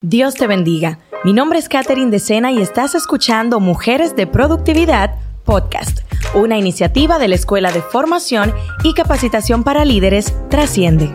Dios te bendiga. Mi nombre es Katherine Decena y estás escuchando Mujeres de Productividad Podcast, una iniciativa de la Escuela de Formación y Capacitación para Líderes Trasciende.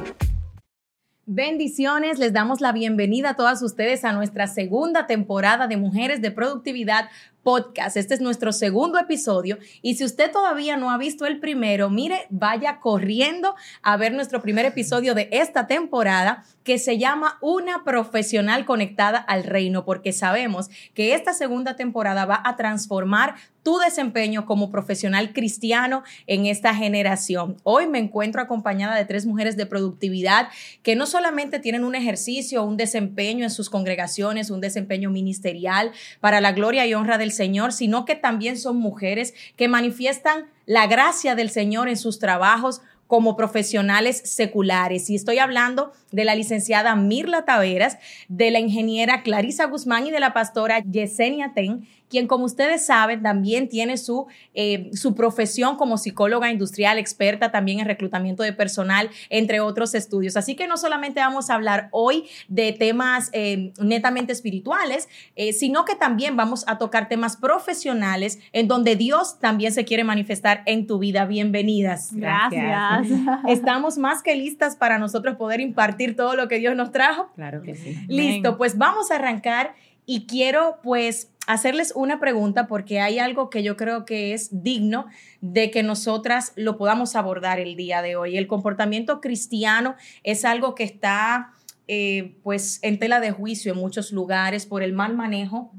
Bendiciones, les damos la bienvenida a todas ustedes a nuestra segunda temporada de Mujeres de Productividad podcast. Este es nuestro segundo episodio y si usted todavía no ha visto el primero, mire, vaya corriendo a ver nuestro primer episodio de esta temporada que se llama Una profesional conectada al reino, porque sabemos que esta segunda temporada va a transformar tu desempeño como profesional cristiano en esta generación. Hoy me encuentro acompañada de tres mujeres de productividad que no solamente tienen un ejercicio, un desempeño en sus congregaciones, un desempeño ministerial para la gloria y honra del Señor, sino que también son mujeres que manifiestan la gracia del Señor en sus trabajos como profesionales seculares. Y estoy hablando de la licenciada Mirla Taveras, de la ingeniera Clarisa Guzmán y de la pastora Yesenia Ten, quien como ustedes saben también tiene su, eh, su profesión como psicóloga industrial, experta también en reclutamiento de personal, entre otros estudios. Así que no solamente vamos a hablar hoy de temas eh, netamente espirituales, eh, sino que también vamos a tocar temas profesionales en donde Dios también se quiere manifestar en tu vida. Bienvenidas. Gracias. Estamos más que listas para nosotros poder impartir todo lo que Dios nos trajo. Claro que sí. Listo, pues vamos a arrancar y quiero pues hacerles una pregunta porque hay algo que yo creo que es digno de que nosotras lo podamos abordar el día de hoy. El comportamiento cristiano es algo que está eh, pues en tela de juicio en muchos lugares por el mal manejo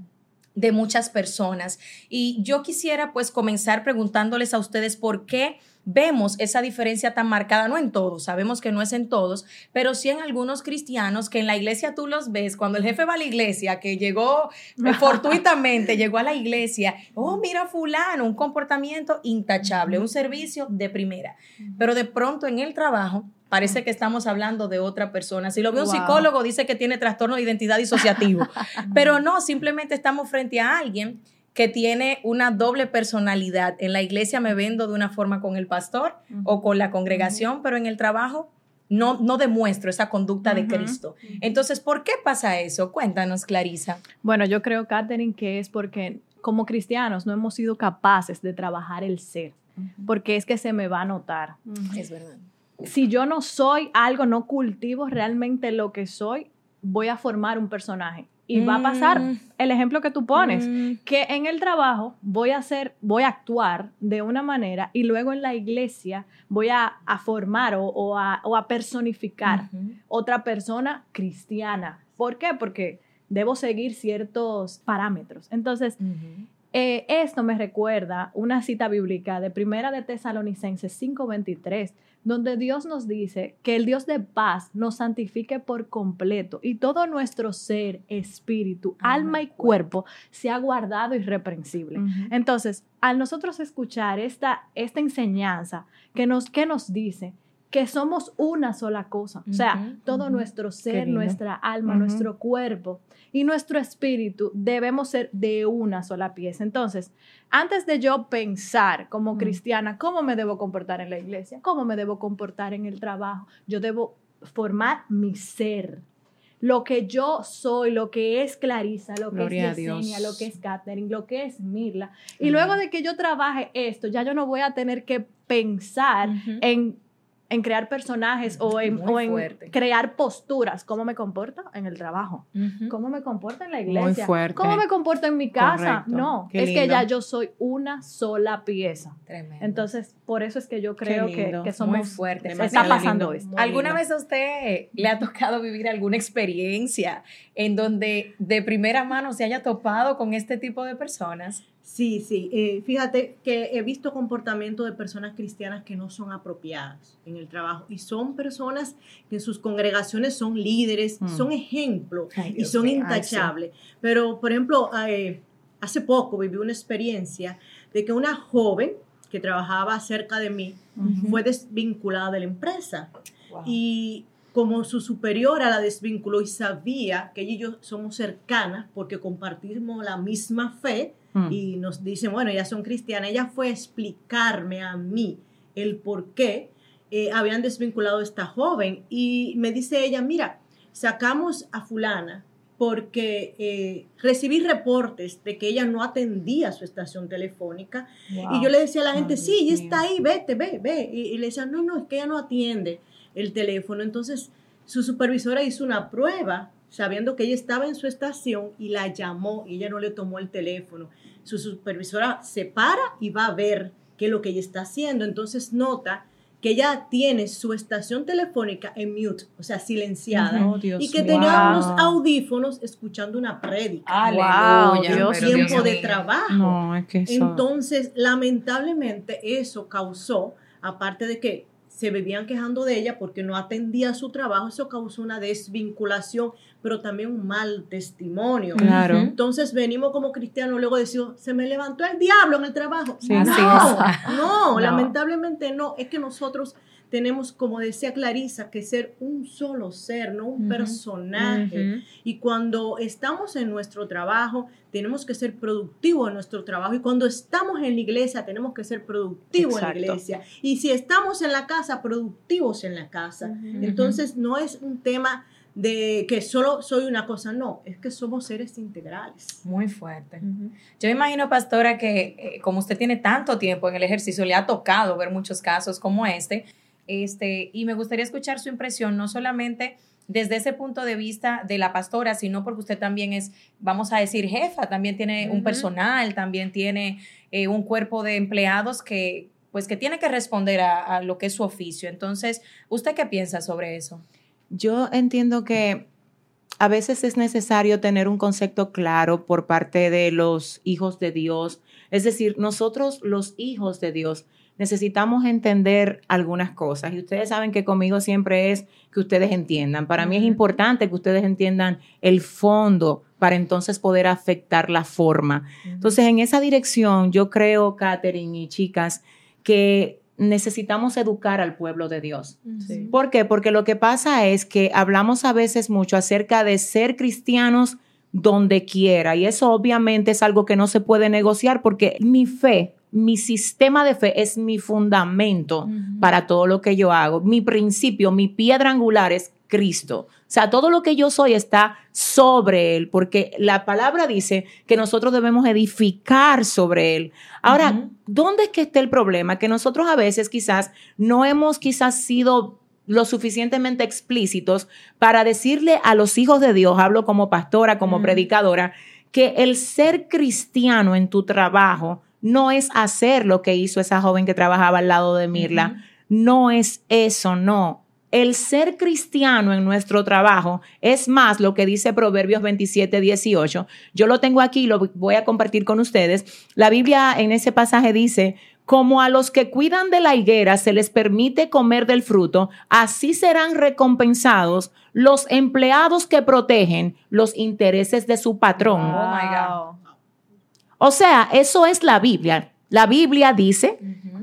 de muchas personas. Y yo quisiera pues comenzar preguntándoles a ustedes por qué vemos esa diferencia tan marcada, no en todos, sabemos que no es en todos, pero sí en algunos cristianos que en la iglesia tú los ves, cuando el jefe va a la iglesia, que llegó eh, fortuitamente, llegó a la iglesia, oh, mira fulano, un comportamiento intachable, un servicio de primera, pero de pronto en el trabajo parece que estamos hablando de otra persona. Si lo ve un psicólogo, dice que tiene trastorno de identidad disociativo, pero no, simplemente estamos frente a alguien que tiene una doble personalidad. En la iglesia me vendo de una forma con el pastor o con la congregación, pero en el trabajo no, no demuestro esa conducta de Cristo. Entonces, ¿por qué pasa eso? Cuéntanos, Clarisa. Bueno, yo creo, Catherine, que es porque como cristianos no hemos sido capaces de trabajar el ser, porque es que se me va a notar. Es verdad. Si yo no soy algo, no cultivo realmente lo que soy, voy a formar un personaje y va a pasar mm. el ejemplo que tú pones, mm. que en el trabajo voy a hacer, voy a actuar de una manera y luego en la iglesia voy a, formar o, a, personificar otra persona cristiana. ¿Por qué? Porque debo seguir ciertos parámetros. Entonces, eh, esto me recuerda una cita bíblica de Primera de Tesalonicenses 5:23, donde Dios nos dice que el Dios de paz nos santifique por completo y todo nuestro ser, espíritu, alma y cuerpo sea guardado irreprensible. Entonces, al nosotros escuchar esta, esta enseñanza que nos, que nos dice que somos una sola cosa, o sea, todo nuestro ser, nuestra alma, nuestro cuerpo y nuestro espíritu debemos ser de una sola pieza. Entonces, antes de yo pensar como cristiana cómo me debo comportar en la iglesia, cómo me debo comportar en el trabajo, yo debo formar mi ser, lo que yo soy, lo que es Clarisa, lo que es Yesenia, lo que es Catherine, lo que es Mirla. Y luego de que yo trabaje esto, ya yo no voy a tener que pensar en en crear personajes o en, crear posturas. ¿Cómo me comporto en el trabajo? ¿Cómo me comporto en la iglesia? ¿Cómo me comporto en mi casa? No, es que ya yo soy una sola pieza. Tremendo. Entonces, por eso es que yo creo que, que, somos muy fuertes. Está pasando esto. ¿Alguna vez a usted le ha tocado vivir alguna experiencia en donde de primera mano se haya topado con este tipo de personas? Sí, sí. Eh, fíjate que he visto comportamiento de personas cristianas que no son apropiadas en el trabajo y son personas que en sus congregaciones son líderes, mm. son ejemplos y son intachables. Pero, por ejemplo, eh, hace poco viví una experiencia de que una joven que trabajaba cerca de mí fue desvinculada de la empresa. Y como su superiora la desvinculó y sabía que ella y yo somos cercanas porque compartimos la misma fe, Mm. y nos dicen, bueno, ellas son cristianas, ella fue a explicarme a mí el por qué eh, habían desvinculado a esta joven y me dice ella, mira, sacamos a fulana porque eh, recibí reportes de que ella no atendía su estación telefónica y yo le decía a la gente, sí, ella está ahí, vete, ve, ve. Y, y, le decía, no, no, es que ella no atiende el teléfono. Entonces, su supervisora hizo una prueba sabiendo que ella estaba en su estación y la llamó y ella no le tomó el teléfono. Su supervisora se para y va a ver qué es lo que ella está haciendo. Entonces nota que ella tiene su estación telefónica en mute, o sea, silenciada, Oh, y que tenía unos audífonos escuchando una prédica. Aleluya. Dios, tiempo Dios de mío. trabajo. No, es que eso... Entonces, lamentablemente, eso causó, aparte de que se vivían quejando de ella porque no atendía su trabajo, eso causó una desvinculación, pero también un mal testimonio. Claro. Entonces venimos como cristianos, luego decimos, se me levantó el diablo en el trabajo. Sí, no, no, No. lamentablemente no. Es que nosotros tenemos, como decía Clarisa, que ser un solo ser, no un personaje. Y cuando estamos en nuestro trabajo, tenemos que ser productivos en nuestro trabajo. Y cuando estamos en la iglesia, tenemos que ser productivos Exacto. en la iglesia. Y si estamos en la casa, productivos en la casa. Entonces, no es un tema de que solo soy una cosa, no, es que somos seres integrales. Muy fuerte. Yo imagino, pastora, que eh, como usted tiene tanto tiempo en el ejercicio, le ha tocado ver muchos casos como este, este, y me gustaría escuchar su impresión, no solamente desde ese punto de vista de la pastora, sino porque usted también es, vamos a decir, jefa, también tiene un personal, también tiene eh, un cuerpo de empleados que, pues, que tiene que responder a, a lo que es su oficio. Entonces, ¿usted qué piensa sobre eso? Yo entiendo que a veces es necesario tener un concepto claro por parte de los hijos de Dios. Es decir, nosotros los hijos de Dios necesitamos entender algunas cosas y ustedes saben que conmigo siempre es que ustedes entiendan. Para mí es importante que ustedes entiendan el fondo para entonces poder afectar la forma. Entonces, en esa dirección, yo creo, Catherine y chicas, que necesitamos educar al pueblo de Dios. Sí. ¿Por qué? Porque lo que pasa es que hablamos a veces mucho acerca de ser cristianos donde quiera y eso obviamente es algo que no se puede negociar porque mi fe, mi sistema de fe es mi fundamento para todo lo que yo hago. Mi principio, mi piedra angular es Cristo. O sea, todo lo que yo soy está sobre Él, porque la palabra dice que nosotros debemos edificar sobre Él. Ahora. ¿dónde es que está el problema? Que nosotros a veces quizás no hemos quizás sido lo suficientemente explícitos para decirle a los hijos de Dios, hablo como pastora, como Ujú. predicadora, que el ser cristiano en tu trabajo no es hacer lo que hizo esa joven que trabajaba al lado de Mirla. No es eso, no. El ser cristiano en nuestro trabajo es más lo que dice Proverbios 27, 18. Yo lo tengo aquí y lo voy a compartir con ustedes. La Biblia en ese pasaje dice, como a los que cuidan de la higuera se les permite comer del fruto, así serán recompensados los empleados que protegen los intereses de su patrón. Oh, my God. O sea, eso es la Biblia. La Biblia dice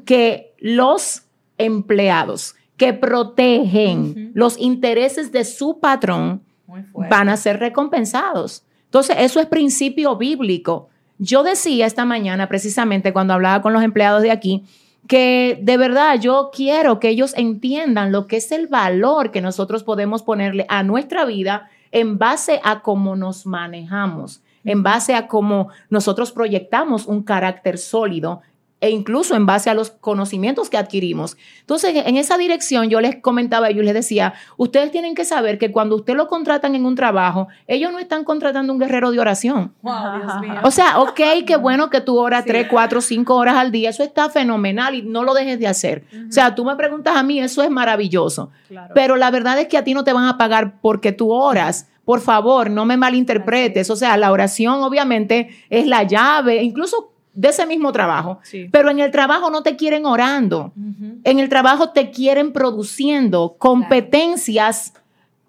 que los empleados que protegen los intereses de su patrón van a ser recompensados. Entonces, eso es principio bíblico. Yo decía esta mañana, precisamente cuando hablaba con los empleados de aquí, que de verdad yo quiero que ellos entiendan lo que es el valor que nosotros podemos ponerle a nuestra vida en base a cómo nos manejamos, en base a cómo nosotros proyectamos un carácter sólido e incluso en base a los conocimientos que adquirimos. Entonces, en esa dirección yo les comentaba a ellos, les decía, ustedes tienen que saber que cuando usted lo contratan en un trabajo, ellos no están contratando un guerrero de oración. Wow, Dios mío. O sea, ok, qué bueno que tú oras tres, cuatro, cinco horas al día, eso está fenomenal y no lo dejes de hacer. O sea, tú me preguntas a mí, eso es maravilloso. Claro. Pero la verdad es que a ti no te van a pagar porque tú oras. Por favor, no me malinterpretes. O sea, la oración obviamente es la llave, incluso de ese mismo trabajo. Sí. Pero en el trabajo no te quieren orando. En el trabajo te quieren produciendo competencias.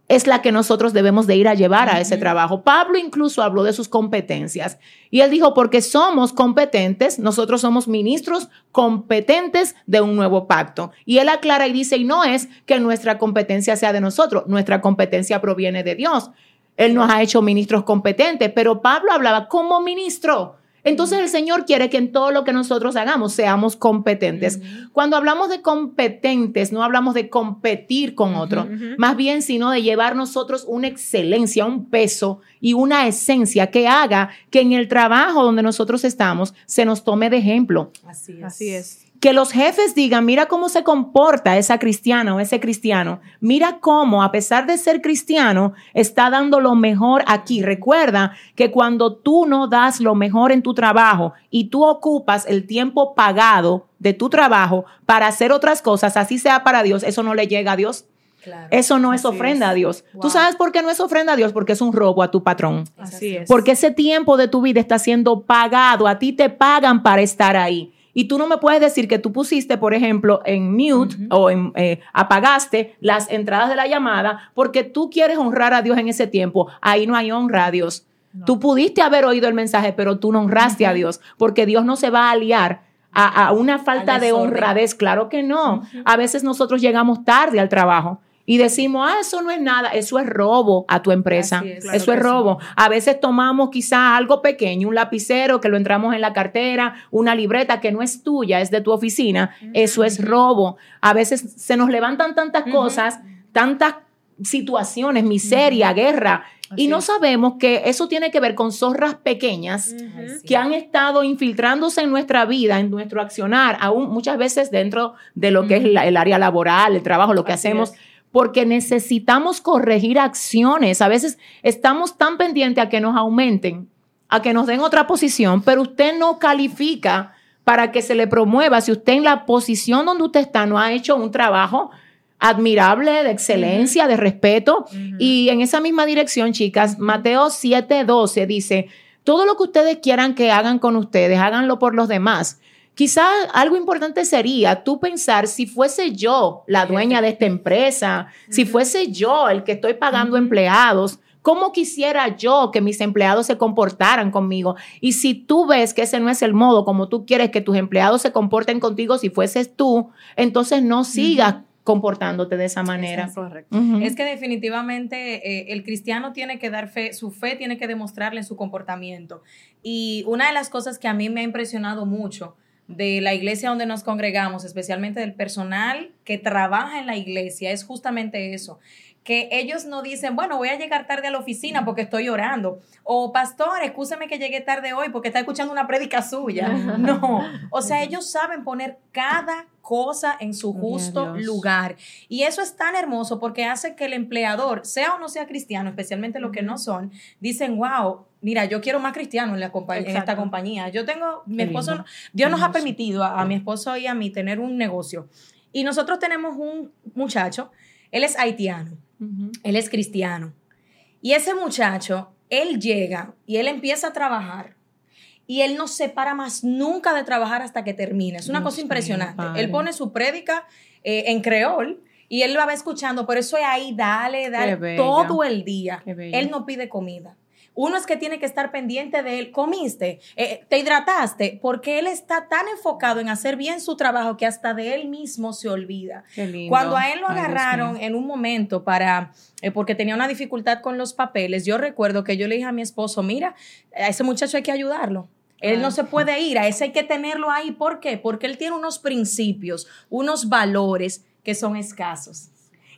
Es la que nosotros debemos de ir a llevar a ese trabajo. Pablo incluso habló de sus competencias y él dijo, porque somos competentes, nosotros somos ministros competentes de un nuevo pacto. Y él aclara y dice, y no es que nuestra competencia sea de nosotros, nuestra competencia proviene de Dios. Él nos ha hecho ministros competentes, pero Pablo hablaba como ministro. Entonces el Señor quiere que en todo lo que nosotros hagamos seamos competentes. Cuando hablamos de competentes, no hablamos de competir con otro, más bien sino de llevar nosotros una excelencia, un peso y una esencia que haga que en el trabajo donde nosotros estamos se nos tome de ejemplo. Así es. Así es. Que los jefes digan, mira cómo se comporta esa cristiana o ese cristiano. Mira cómo, a pesar de ser cristiano, está dando lo mejor aquí. Recuerda que cuando tú no das lo mejor en tu trabajo y tú ocupas el tiempo pagado de tu trabajo para hacer otras cosas, así sea para Dios, eso no le llega a Dios. Claro. Eso no es ofrenda es. a Dios. Wow. ¿Tú sabes por qué no es ofrenda a Dios? Porque es un robo a tu patrón. Así es. Porque ese tiempo de tu vida está siendo pagado. A ti te pagan para estar ahí. Y tú no me puedes decir que tú pusiste, por ejemplo, en mute o en, eh, apagaste las entradas de la llamada porque tú quieres honrar a Dios en ese tiempo. Ahí no hay honra a Dios. Tú pudiste haber oído el mensaje, pero tú no honraste a Dios porque Dios no se va a aliar a, a una falta Al de honradez. Claro que no. A veces nosotros llegamos tarde al trabajo. Y decimos, ah, eso no es nada, eso es robo a tu empresa. Así es. Claro eso es sí. robo. A veces tomamos quizá algo pequeño, un lapicero que lo entramos en la cartera, una libreta que no es tuya, es de tu oficina. Eso es robo. A veces se nos levantan tantas cosas, tantas situaciones, miseria, guerra, y Así no es. sabemos que eso tiene que ver con zorras pequeñas que han estado infiltrándose en nuestra vida, en nuestro accionar, aún muchas veces dentro de lo que es la- el área laboral, el trabajo, lo que Así hacemos, es. Porque necesitamos corregir acciones. A veces estamos tan pendientes a que nos aumenten, a que nos den otra posición, pero usted no califica para que se le promueva si usted en la posición donde usted está no ha hecho un trabajo admirable, de excelencia, de respeto. Y en esa misma dirección, chicas, Mateo 7:12 dice, todo lo que ustedes quieran que hagan con ustedes, háganlo por los demás. Quizá algo importante sería tú pensar si fuese yo la dueña de esta empresa, si fuese yo el que estoy pagando empleados, ¿cómo quisiera yo que mis empleados se comportaran conmigo? Y si tú ves que ese no es el modo como tú quieres que tus empleados se comporten contigo, si fueses tú, entonces no sigas comportándote de esa manera. Es correcto. Ujú. Es que definitivamente eh, el cristiano tiene que dar fe, su fe tiene que demostrarle en su comportamiento. Y una de las cosas que a mí me ha impresionado mucho de la iglesia donde nos congregamos, especialmente del personal que trabaja en la iglesia, es justamente eso. Que ellos no dicen, bueno, voy a llegar tarde a la oficina porque estoy orando. O, pastor, excúseme que llegué tarde hoy porque está escuchando una prédica suya. No. O sea, ellos saben poner cada cosa en su justo lugar. Y eso es tan hermoso porque hace que el empleador, sea o no sea cristiano, especialmente los que no son, dicen, wow, mira, yo quiero más cristiano en, la compa- en esta compañía. Yo tengo, mi esposo. Dios nos ha permitido a, a mi esposo y a mí tener un negocio. Y nosotros tenemos un muchacho, él es haitiano, Él es cristiano. Y ese muchacho, él llega y él empieza a trabajar. Y él no se para más nunca de trabajar hasta que termine. Es una Dios cosa impresionante. Él pone su prédica eh, en creol y él la va escuchando. Por eso es ahí, dale, dale, todo el día. Él no pide comida. Uno es que tiene que estar pendiente de él. ¿Comiste? Eh, ¿Te hidrataste? Porque él está tan enfocado en hacer bien su trabajo que hasta de él mismo se olvida. Qué lindo. Cuando a él lo agarraron en un momento para, eh, porque tenía una dificultad con los papeles, yo recuerdo que yo le dije a mi esposo, mira, a ese muchacho hay que ayudarlo. Él no se puede ir, a ese hay que tenerlo ahí. ¿Por qué? Porque él tiene unos principios, unos valores que son escasos.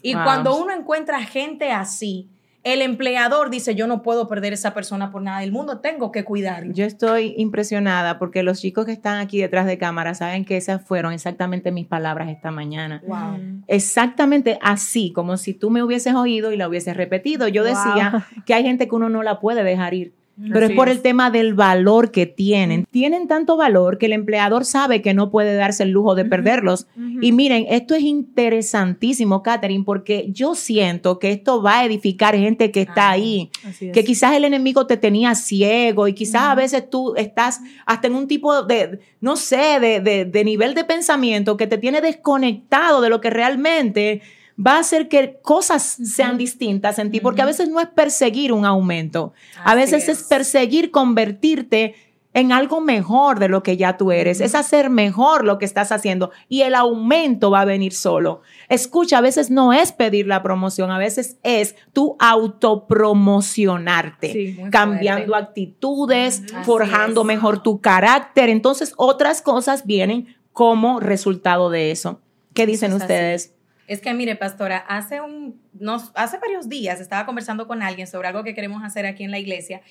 Y Wow. cuando uno encuentra gente así, el empleador dice, yo no puedo perder esa persona por nada del mundo, tengo que cuidarlo. Yo estoy impresionada porque los chicos que están aquí detrás de cámara saben que esas fueron exactamente mis palabras esta mañana. Wow. Exactamente así, como si tú me hubieses oído y la hubieses repetido. Yo Wow. decía que hay gente que uno no la puede dejar ir. Pero Así es por es. el tema del valor que tienen. Tienen tanto valor que el empleador sabe que no puede darse el lujo de perderlos. Y miren, esto es interesantísimo, Catherine, porque yo siento que esto va a edificar gente que está Amén. ahí es. que quizás el enemigo te tenía ciego y quizás a veces tú estás hasta en un tipo de, no sé, de, de- de nivel de pensamiento que te tiene desconectado de lo que realmente va a hacer que cosas sean distintas en ti, porque a veces no es perseguir un aumento, a veces es. es. perseguir convertirte en algo mejor de lo que ya tú eres, es hacer mejor lo que estás haciendo y el aumento va a venir solo. Escucha, a veces no es pedir la promoción, a veces es tú autopromocionarte, Sí, cambiando fuerte. actitudes, Así forjando es. mejor tu carácter. Entonces, otras cosas vienen como resultado de eso. ¿Qué dicen es ustedes? Es que mire, pastora, hace un, nos, hace varios días estaba conversando con alguien sobre algo que queremos hacer aquí en la iglesia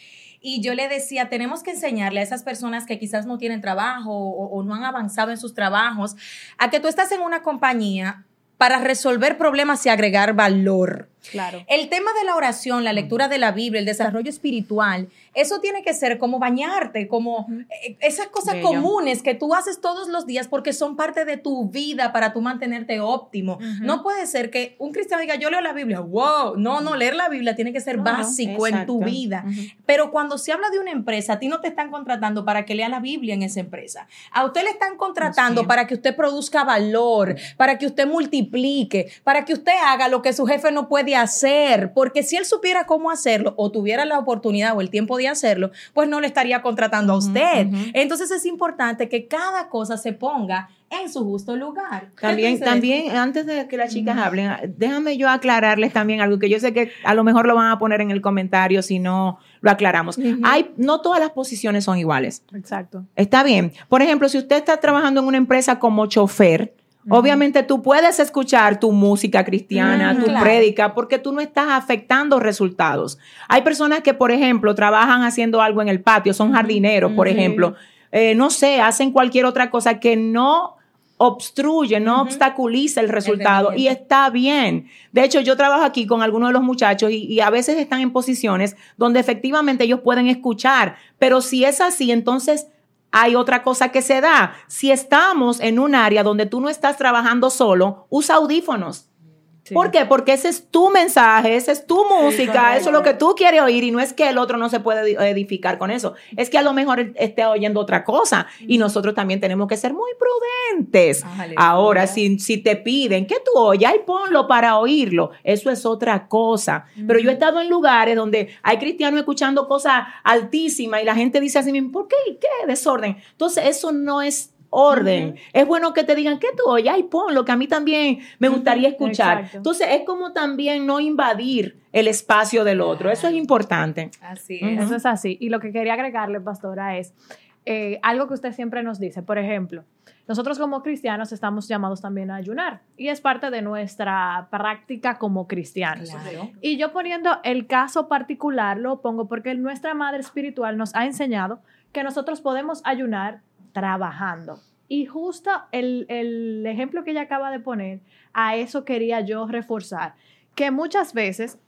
y yo le decía, tenemos que enseñarle a esas personas que quizás no tienen trabajo o, o no han avanzado en sus trabajos, a que tú estás en una compañía para resolver problemas y agregar valor. Claro. El tema de la oración, la lectura de la Biblia, el desarrollo espiritual, eso tiene que ser como bañarte, como eh, esas cosas Bello. comunes que tú haces todos los días porque son parte de tu vida para tú mantenerte óptimo. No puede ser que un cristiano diga, yo leo la Biblia, wow, no, no, leer la Biblia tiene que ser básico en tu vida. Pero cuando se habla de una empresa, a ti no te están contratando para que lea la Biblia en esa empresa. A usted le están contratando para que usted produzca valor, para que usted multiplique, para que usted haga lo que su jefe no puede hacer. Porque si él supiera cómo hacerlo o tuviera la oportunidad o el tiempo de hacerlo, pues no le estaría contratando a usted. Entonces es importante que cada cosa se ponga en su justo lugar. ¿Qué También, también, antes de que las chicas hablen, déjame yo aclararles también algo que yo sé que a lo mejor lo van a poner en el comentario si no lo aclaramos. Hay, no todas las posiciones son iguales. Exacto. Está bien. Por ejemplo, si usted está trabajando en una empresa como chofer, obviamente tú puedes escuchar tu música cristiana, tu claro. prédica, porque tú no estás afectando resultados. Hay personas que, por ejemplo, trabajan haciendo algo en el patio, son jardineros, por ejemplo. Eh, no sé, hacen cualquier otra cosa que no obstruye, no Ujú. obstaculiza el resultado y está bien. De hecho, yo trabajo aquí con algunos de los muchachos y, y a veces están en posiciones donde efectivamente ellos pueden escuchar, pero si es así, entonces hay otra cosa que se da. Si estamos en un área donde tú no estás trabajando solo, usa audífonos. Sí. ¿Por qué? Porque ese es tu mensaje, esa es tu música, eso es lo que tú quieres oír y no es que el otro no se puede edi- edificar con eso. Es que a lo mejor esté oyendo otra cosa y nosotros también tenemos que ser muy prudentes. Ahora, si, si te piden que tú oyas y ponlo para oírlo, eso es otra cosa. Pero yo he estado en lugares donde hay cristianos escuchando cosas altísimas y la gente dice así mismo, ¿por qué? ¿Qué desorden? Entonces, eso no es orden. Es bueno que te digan que tú oyas y ponlo, que a mí también me gustaría escuchar. Exacto. Entonces, es como también no invadir el espacio del otro. Eso es importante. Así es. Eso es así. Y lo que quería agregarle, pastora, es eh, algo que usted siempre nos dice. Por ejemplo, nosotros como cristianos estamos llamados también a ayunar y es parte de nuestra práctica como cristianos. Claro. Y yo poniendo el caso particular, lo pongo porque nuestra madre espiritual nos ha enseñado que nosotros podemos ayunar trabajando. Y justo el, el ejemplo que ella acaba de poner, a eso quería yo reforzar, que muchas veces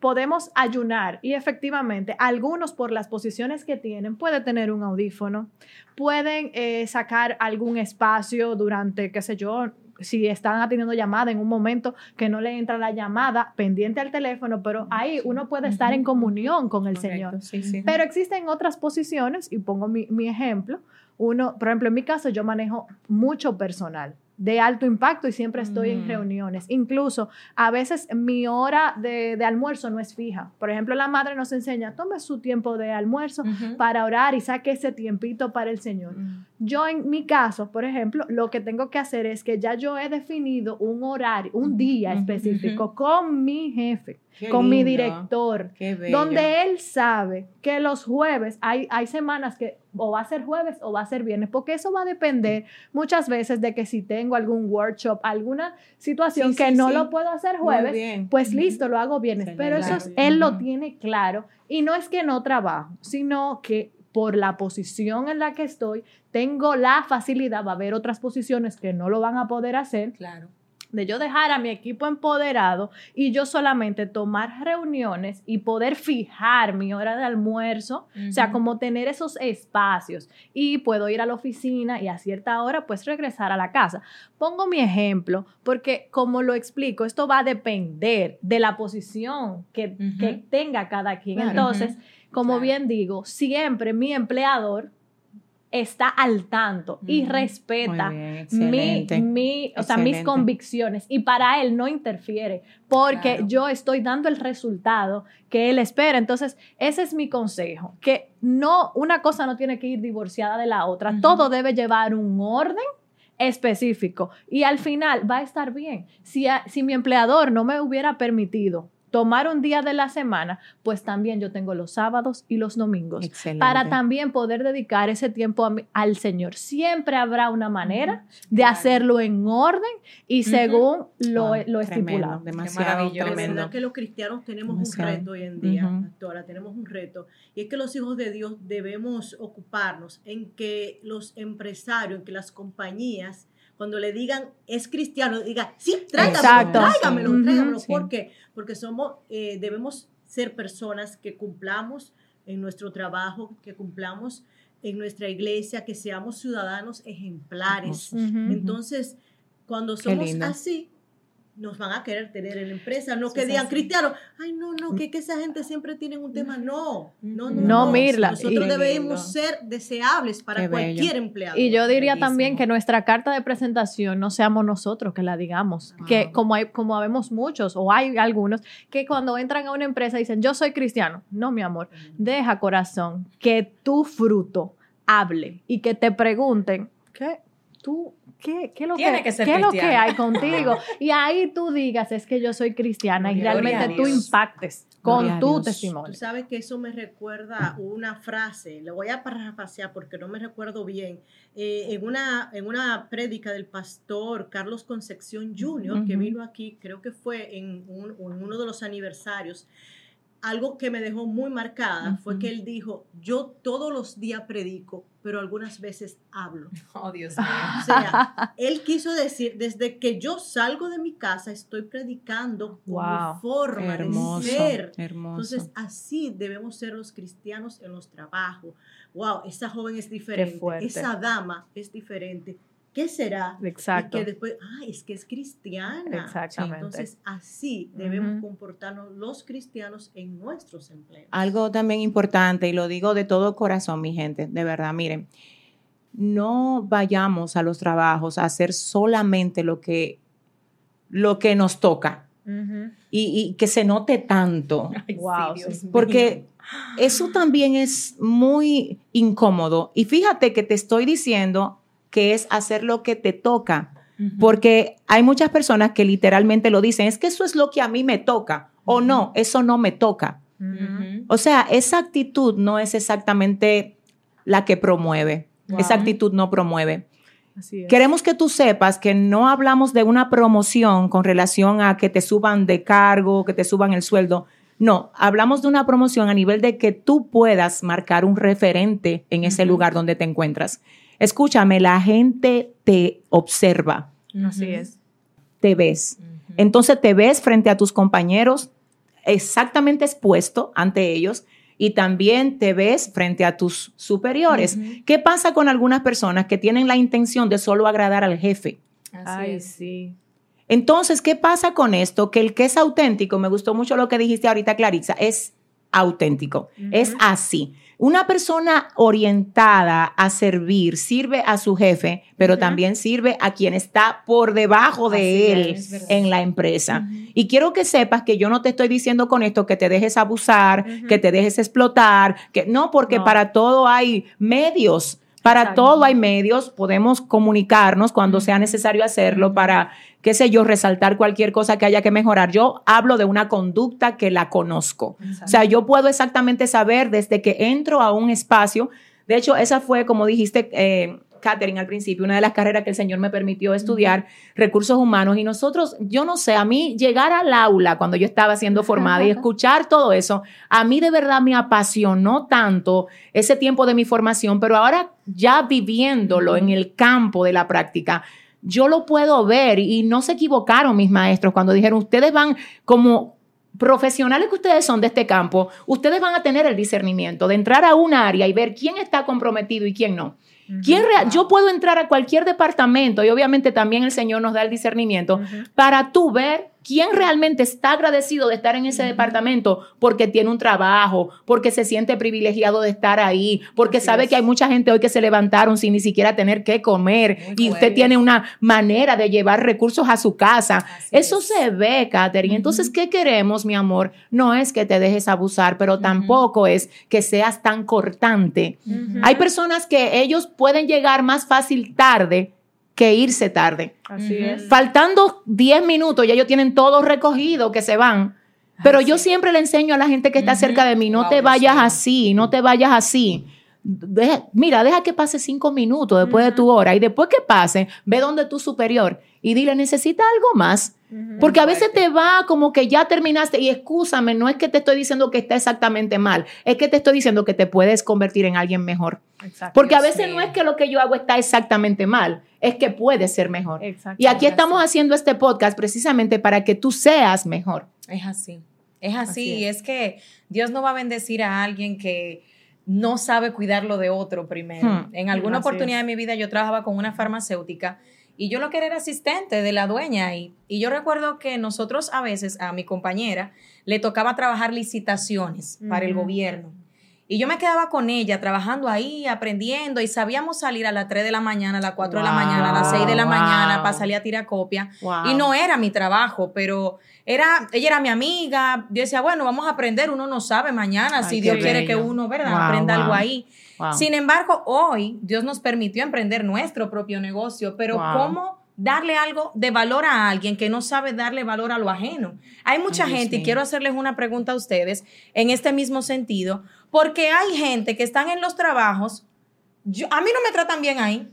podemos ayunar y efectivamente algunos por las posiciones que tienen puede tener un audífono, pueden eh, sacar algún espacio durante, qué sé yo, si están atendiendo llamada en un momento que no le entra la llamada, pendiente al teléfono, pero ahí uno puede estar en comunión con el Correcto, Señor. sí, sí. Pero existen otras posiciones, y pongo mi, mi ejemplo. Uno, por ejemplo, en mi caso, yo manejo mucho personal de alto impacto y siempre estoy en reuniones. Incluso a veces mi hora de, de almuerzo no es fija. Por ejemplo, la madre nos enseña, tome su tiempo de almuerzo para orar y saque ese tiempito para el Señor. Mm. Yo en mi caso, por ejemplo, lo que tengo que hacer es que ya yo he definido un horario, un día específico con mi jefe, Qué con mi director, Qué bello. donde él sabe que los jueves, hay, hay semanas que o va a ser jueves o va a ser viernes, porque eso va a depender muchas veces de que si tengo algún workshop, alguna situación Sí, que sí, no sí. lo puedo hacer jueves, pues listo, lo hago viernes. Pero eso es- él lo tiene claro. Y no es que no trabajo, sino que por la posición en la que estoy, tengo la facilidad, va a haber otras posiciones que no lo van a poder hacer, Claro. De yo dejar a mi equipo empoderado y yo solamente tomar reuniones y poder fijar mi hora de almuerzo, o sea, como tener esos espacios y puedo ir a la oficina y a cierta hora pues regresar a la casa. Pongo mi ejemplo porque como lo explico, esto va a depender de la posición que, que tenga cada quien. Claro. Entonces, como Claro. bien digo, siempre mi empleador está al tanto y respeta bien, mi, mi- o sea, mis convicciones y para él no interfiere porque Claro. yo estoy dando el resultado que él espera. Entonces, ese es mi consejo, que no, una cosa no tiene que ir divorciada de la otra, todo debe llevar un orden específico y al final va a estar bien. Si, a- si mi empleador no me hubiera permitido tomar un día de la semana, pues también yo tengo los sábados y los domingos Excelente. para también poder dedicar ese tiempo a mi- al Señor. Siempre habrá una manera de Claro. hacerlo en orden y según lo, lo estipulado. demasiado tremendo. que los cristianos tenemos Demasiado. un reto hoy en día, Ujú. pastora, tenemos un reto. Y es que los hijos de Dios debemos ocuparnos en que los empresarios, en que las compañías, cuando le digan es cristiano, digan, sí, tráigamelo, tráigamelo, tráigamelo. ¿Por qué? Porque somos, eh, debemos ser personas que cumplamos en nuestro trabajo, que cumplamos en nuestra iglesia, que seamos ciudadanos ejemplares. Entonces, cuando somos así, nos van a querer tener en la empresa. No Eso que digan, así. cristiano, ay, no, no, que, que esa gente siempre tiene un tema. No, no, no. No, Mirla, Nosotros y- debemos ser deseables para Qué bello. cualquier empleado. Y yo diría Bellísimo. también que nuestra carta de presentación no seamos nosotros que la digamos, Wow. que como hay, como habemos muchos o hay algunos que cuando entran a una empresa dicen yo soy cristiano. No, mi amor, deja corazón que tu fruto hable y que te pregunten qué tú qué qué lo Tiene que, que ser qué es lo que hay contigo y ahí tú digas es que yo soy cristiana y Gloria a realmente tú impactes con tu Dios. Tú testimonio. sabes que eso me recuerda una frase, lo voy a parafrasear porque no me recuerdo bien, eh, en, una, en una prédica del pastor Carlos Concepción Jr., que Ujú. vino aquí, creo que fue en, un- en uno de los aniversarios, algo que me dejó muy marcada fue que él dijo, yo todos los días predico, pero algunas veces hablo. Oh, Dios mío. O sea, él quiso decir, desde que yo salgo de mi casa estoy predicando Wow. mi forma Hermoso, de ser. hermoso. Entonces, así debemos ser los cristianos en los trabajos. Wow, esa joven es diferente, fuerte. esa dama es diferente. ¿Qué será? Exacto. Y que después, ah, es que es cristiana. Exactamente. Entonces, así debemos comportarnos los cristianos en nuestros empleos. Algo también importante, y lo digo de todo corazón, mi gente, de verdad, miren, no vayamos a los trabajos a hacer solamente lo que, lo que nos toca y, y que se note tanto, Ay, Wow, sí. porque eso también es muy incómodo. Y fíjate que te estoy diciendo que es hacer lo que te toca, porque hay muchas personas que literalmente lo dicen, es que eso es lo que a mí me toca, o no, eso no me toca. O sea, esa actitud no es exactamente la que promueve. Wow. Esa actitud no promueve. Así es. Queremos que tú sepas que no hablamos de una promoción con relación a que te suban de cargo, que te suban el sueldo. No, hablamos de una promoción a nivel de que tú puedas marcar un referente en ese lugar donde te encuentras. Escúchame, la gente te observa, Así es. te ves. Entonces te ves frente a tus compañeros exactamente expuesto ante ellos y también te ves frente a tus superiores. ¿Qué pasa con algunas personas que tienen la intención de solo agradar al jefe? Así Ay, es. sí. Entonces, ¿qué pasa con esto? Que el que es auténtico, me gustó mucho lo que dijiste ahorita, Claritza, es auténtico, es así. Una persona orientada a servir sirve a su jefe, pero también sirve a quien está por debajo de Así él es, en la empresa. Y quiero que sepas que yo no te estoy diciendo con esto que te dejes abusar, que te dejes explotar, que no, porque No. para todo hay medios. Para Exacto. todo hay medios, podemos comunicarnos cuando sea necesario hacerlo para, qué sé yo, resaltar cualquier cosa que haya que mejorar. Yo hablo de una conducta que la conozco. O sea, yo puedo exactamente saber desde que entro a un espacio. De hecho, esa fue, como dijiste, eh, Catherine, al principio, una de las carreras que el Señor me permitió estudiar, recursos humanos. Y nosotros, yo no sé, a mí llegar al aula cuando yo estaba siendo formada y escuchar todo eso, a mí de verdad me apasionó tanto ese tiempo de mi formación, pero ahora ya viviéndolo en el campo de la práctica, yo lo puedo ver. Y no se equivocaron mis maestros cuando dijeron, ustedes van como profesionales que ustedes son de este campo, ustedes van a tener el discernimiento de entrar a un área y ver quién está comprometido y quién no. ¿Quién rea- Yo puedo entrar a cualquier departamento y obviamente también el Señor nos da el discernimiento para tú ver ¿quién realmente está agradecido de estar en ese departamento porque tiene un trabajo, porque se siente privilegiado de estar ahí, porque Así sabe es. que hay mucha gente hoy que se levantaron sin ni siquiera tener que comer Muy y usted tiene una manera de llevar recursos a su casa? Así Eso es. se ve, Katherine. Entonces, ¿qué queremos, mi amor? No es que te dejes abusar, pero tampoco es que seas tan cortante. Hay personas que ellos pueden llegar más fácil tarde que irse tarde. Así es. Faltando 10 minutos, ya ellos tienen todo recogido que se van. Pero yo siempre le enseño a la gente que está cerca de mí, no Wow, te vayas así, no te vayas así. Deja- mira, deja que pase cinco minutos después de tu hora y después que pase, ve donde tu superior y dile, necesita algo más. Porque a veces te va como que ya terminaste y excúsame, no es que te estoy diciendo que está exactamente mal, es que te estoy diciendo que te puedes convertir en alguien mejor. Exacto. Porque a veces no es que lo que yo hago está exactamente mal, es que puede ser mejor. Exacto. Y aquí Es estamos así. haciendo este podcast precisamente para que tú seas mejor. Es así. Es así. Así y es que Dios no va a bendecir a alguien que no sabe cuidar lo de otro primero. Hmm. En alguna Así oportunidad es. de mi vida yo trabajaba con una farmacéutica y yo lo que era asistente de la dueña. Y, y yo recuerdo que nosotros a veces, a mi compañera, le tocaba trabajar licitaciones para el gobierno. Y yo me quedaba con ella trabajando ahí, aprendiendo, y sabíamos salir a las 3 de la mañana, a las 4 de la mañana, a las 6 de la mañana para salir a tirar copia. Wow. Y no era mi trabajo, pero era, ella era mi amiga. Yo decía, bueno, vamos a aprender, uno no sabe mañana Ay, si Dios quiere que uno, Aprenda algo ahí. Wow. Sin embargo, hoy Dios nos permitió emprender nuestro propio negocio, pero Wow. ¿cómo darle algo de valor a alguien que no sabe darle valor a lo ajeno? Hay mucha gente, y quiero hacerles una pregunta a ustedes en este mismo sentido, porque hay gente que están en los trabajos, yo- a mí no me tratan bien ahí,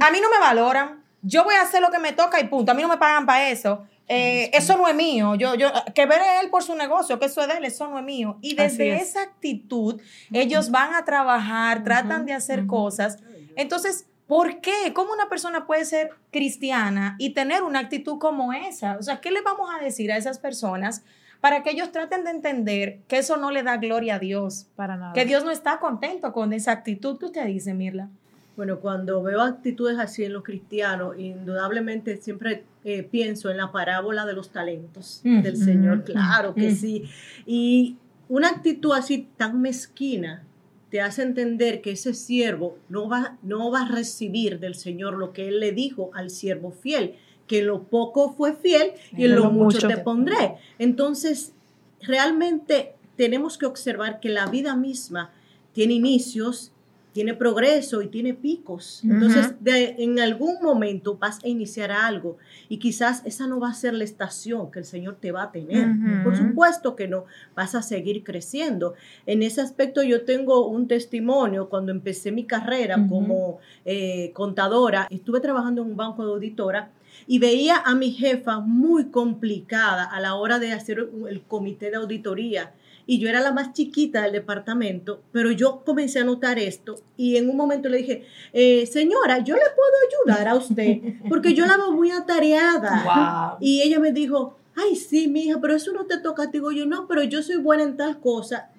a mí no me valoran, yo voy a hacer lo que me toca y punto, a mí no me pagan para eso. Eh, eso no es mío, yo, yo, que ver él por su negocio, que eso es de él, eso no es mío. Y desde es. esa actitud, ellos van a trabajar, tratan de hacer cosas. Entonces, ¿por qué? ¿Cómo una persona puede ser cristiana y tener una actitud como esa? O sea, ¿qué le vamos a decir a esas personas para que ellos traten de entender que eso no le da gloria a Dios? Para nada. Que Dios no está contento con esa actitud. ¿Qué usted dice, Mirla? Bueno, cuando veo actitudes así en los cristianos, indudablemente siempre eh, pienso en la parábola de los talentos Mm, del Señor, mm, claro que mm. sí. Y una actitud así tan mezquina te hace entender que ese siervo no va, no va a recibir del Señor lo que Él le dijo al siervo fiel, que en lo poco fue fiel y en lo mucho te pondré. Entonces, realmente tenemos que observar que la vida misma tiene inicios, tiene progreso y tiene picos. Entonces, de- en algún momento vas a iniciar algo y quizás esa no va a ser la estación que el Señor te va a tener. Por supuesto que no, vas a seguir creciendo. En ese aspecto yo tengo un testimonio. Cuando empecé mi carrera como eh, contadora, estuve trabajando en un banco de auditora y veía a mi jefa muy complicada a la hora de hacer el comité de auditoría. Y yo era la más chiquita del departamento, pero yo comencé a notar esto y en un momento le dije, eh, señora, yo le puedo ayudar a usted porque yo la veo muy atareada. Wow. Y ella me dijo, ay, sí, mija, pero eso no te toca. Digo yo, no, pero yo soy buena en tal cosa,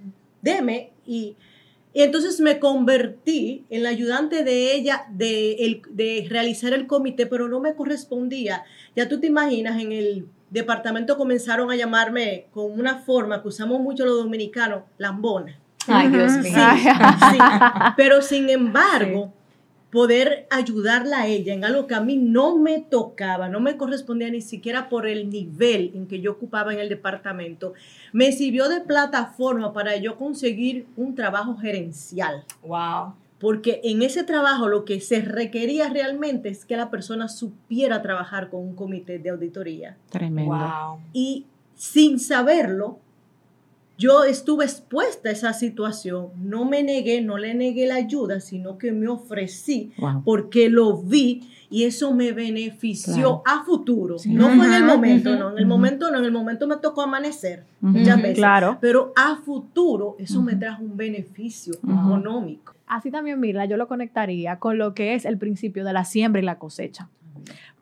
deme. Y, y entonces me convertí en la ayudante de ella de, el- de realizar el comité, pero no me correspondía. Ya tú te imaginas, en el departamento comenzaron a llamarme con una forma que usamos mucho los dominicanos, lambona. Ay, Dios mío. Sí, sí. Pero sin embargo, poder ayudarla a ella en algo que a mí no me tocaba, no me correspondía ni siquiera por el nivel en que yo ocupaba en el departamento, me sirvió de plataforma para yo conseguir un trabajo gerencial. Wow. Porque en ese trabajo lo que se requería realmente es que la persona supiera trabajar con un comité de auditoría. Tremendo. Wow. Y sin saberlo, yo estuve expuesta a esa situación. No me negué, no le negué la ayuda, sino que me ofrecí Wow. porque lo vi y eso me benefició a futuro. Sí. No fue en el momento, no. En el momento no. En el momento me tocó amanecer muchas veces. claro. Pero a futuro eso me trajo un beneficio económico. Así también, Mirla, yo lo conectaría con lo que es el principio de la siembra y la cosecha.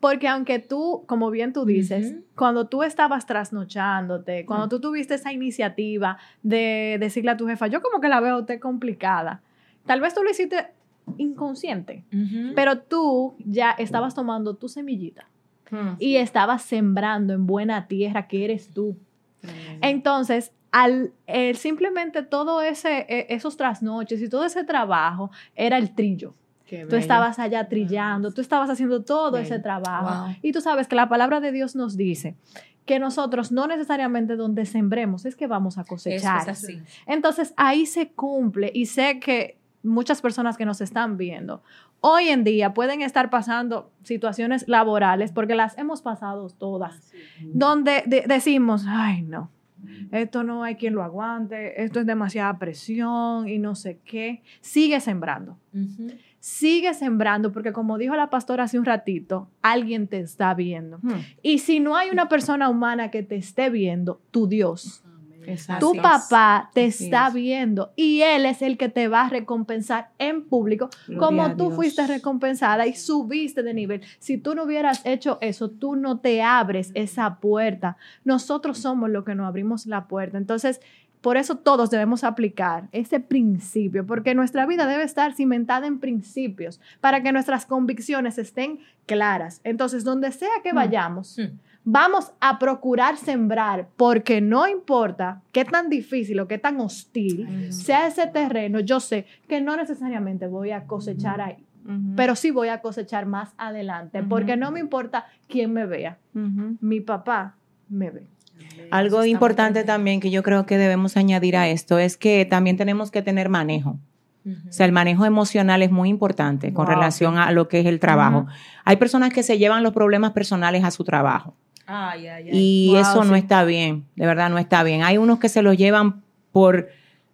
Porque aunque tú, como bien tú dices, cuando tú estabas trasnochándote, cuando tú tuviste esa iniciativa de decirle a tu jefa, yo como que la veo a usted complicada, tal vez tú lo hiciste inconsciente, pero tú ya estabas tomando tu semillita Hmm. y estabas sembrando en buena tierra que eres tú. Entonces, al el simplemente todo ese e- esos trasnoches y todo ese trabajo era el trillo. Tú estabas allá trillando, tú estabas haciendo todo ese Bello. trabajo. Wow. Y tú sabes que la palabra de Dios nos dice que nosotros no necesariamente donde sembremos es que vamos a Eso cosechar. es así. Entonces ahí se cumple y sé que muchas personas que nos están viendo hoy en día pueden estar pasando situaciones laborales porque las hemos pasado todas, donde de- decimos, ay no, esto no hay quien lo aguante, esto es demasiada presión y no sé qué. Sigue sembrando. Ujú. Sigue sembrando porque como dijo la pastora hace un ratito, alguien te está viendo. Hmm. Y si no hay una persona humana que te esté viendo, tu Dios, Exacto. tu papá te Así está es. viendo y él es el que te va a recompensar en público Gloria como tú fuiste recompensada y subiste de nivel. Si tú no hubieras hecho eso, tú no te abres esa puerta. Nosotros somos los que nos abrimos la puerta. Entonces, por eso todos debemos aplicar ese principio, porque nuestra vida debe estar cimentada en principios para que nuestras convicciones estén claras. Entonces, donde sea que Mm. vayamos, Mm. vamos a procurar sembrar, porque no importa qué tan difícil o qué tan hostil sea ese terreno, yo sé que no necesariamente voy a cosechar ahí, pero sí voy a cosechar más adelante, porque no me importa quién me vea, mi papá me ve. Algo importante bien. también que yo creo que debemos añadir a esto es que también tenemos que tener manejo. O sea, el manejo emocional es muy importante con relación a lo que es el trabajo. Hay personas que se llevan los problemas personales a su trabajo y Wow, eso no está bien, de verdad no está bien. Hay unos que se los llevan por